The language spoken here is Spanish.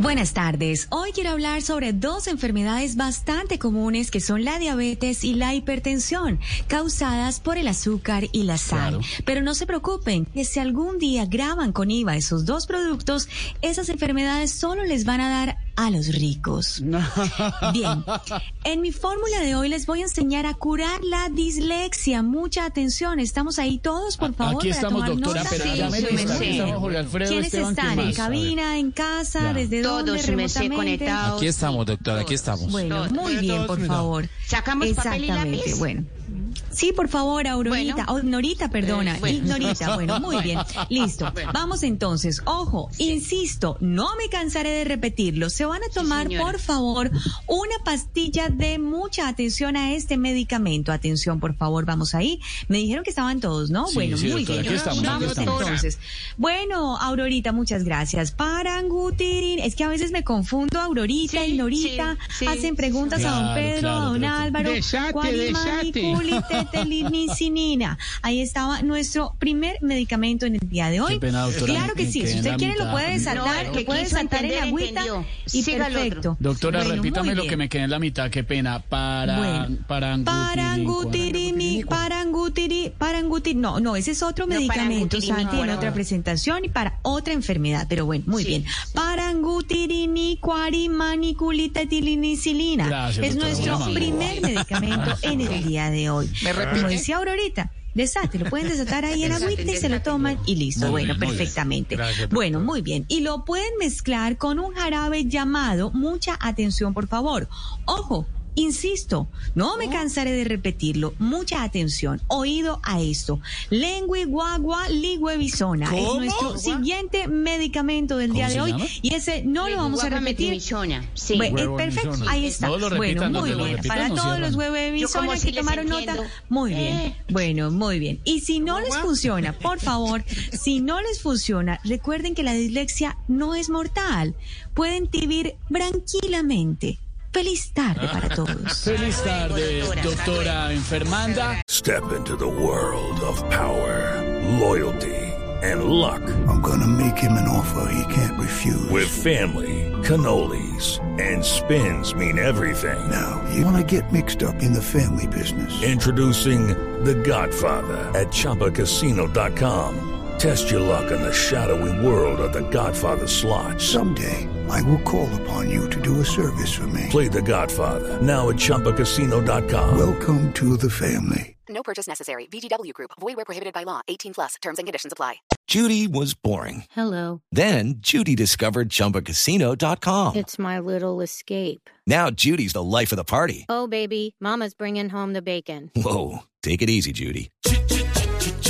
Buenas tardes. Hoy quiero hablar sobre dos enfermedades bastante comunes que son la diabetes y la hipertensión, causadas por el azúcar y la sal. Pero no se preocupen, que si algún día graban con IVA esos dos productos, esas enfermedades solo les van a dar a los ricos. Bien, en mi fórmula de hoy les voy a enseñar a curar la dislexia. Mucha atención, estamos ahí todos, por favor. Aquí para estamos, tomar doctora, nota. pero ya me Sí, lista. Aquí sí. estamos Jorge Alfredo ¿Quiénes Esteban, están? ¿quién ¿En cabina, en casa? Ya. ¿Desde Todos, dónde? me sé remotamente? conectados. Aquí estamos, doctora, aquí estamos. Bueno, muy bien, por favor. ¿Sacamos papel y Exactamente, lápiz? bueno. Sí, por favor, Aurorita. Bueno. Oh, Norita, perdona. Eh, bueno. Ignorita. Bueno, muy bien. Listo. Bueno. Vamos entonces. Ojo, insisto, no me cansaré de repetirlo. Se van a tomar, por favor, una pastilla de mucha atención a este medicamento. Atención, por favor, vamos ahí. Me dijeron que estaban todos, ¿no? Sí, bueno, sí, muy doctora, bien. aquí estamos, aquí Vamos estamos. entonces. Bueno, Aurorita, muchas gracias. Parangutirin. Es que a veces me confundo, Aurorita Sí, y Norita. sí, sí. Hacen preguntas a don Pedro, claro, a don Álvaro. Desate. culitetelinicinina. Ahí estaba nuestro primer medicamento en el día de hoy. Qué pena, doctora, claro que sí. Si en usted quiere lo puede No, desatar, el lo que puede desatar en entender, agüita entendió. y Siga perfecto. Doctora, Bueno, repítame lo que me quedé en la mitad, qué pena. Para, Bueno, para Parangutirini, parangutiri, parangutiri. No, no, ese es otro No, medicamento, Santi, en no. otra presentación y para otra enfermedad. Pero bueno, muy Sí. bien. Parangutirini, cuarimaniculitetilicilina. Gracias, Es nuestro primer medicamento en el día de hoy. ¿Me Como decía Aurorita. Desate, lo pueden desatar ahí en agüita y se lo toman y listo. Muy bueno, bien, muy bien. perfectamente. Gracias, bueno, muy bien. Y lo pueden mezclar con un jarabe llamado, mucha atención por favor. Ojo, insisto, no me cansaré de repetirlo. Mucha atención. Oído a esto. Lengui guagua liguevisona. Es ¿Cómo? nuestro siguiente medicamento del día ¿Cómo de hoy. llama? Y ese no lo vamos a repetir. Sí. Bueno, eh, perfecto, ahí está. No lo bueno, muy bien. repitan Para no todos cierran. los como que tomaron entiendo. nota, muy bien. Bueno, muy bien. Y si no les funciona, por favor, si no les funciona, recuerden que la dislexia no es mortal. Pueden vivir tranquilamente. Feliz tarde para ah. todos. Feliz tarde, doctora. doctora enfermanda. Step into the world of power, loyalty, and luck. I'm gonna make him an offer he can't refuse. With family, cannolis, and spins mean everything. now, you wanna get mixed up in the family business. Introducing The Godfather at ChumbaCasino.com. Test your luck in the shadowy world of The Godfather slot. Someday, I will call upon you to do a service for me. Play The Godfather now at ChumbaCasino.com. Welcome to the family. No purchase necessary. VGW Group. Void were prohibited by law. 18 plus. Terms and conditions apply. Judy was boring. Hello. Then Judy discovered ChumbaCasino.com. It's my little escape. Now Judy's the life of the party. Oh, baby, Mama's bringing home the bacon. Whoa, take it easy, Judy.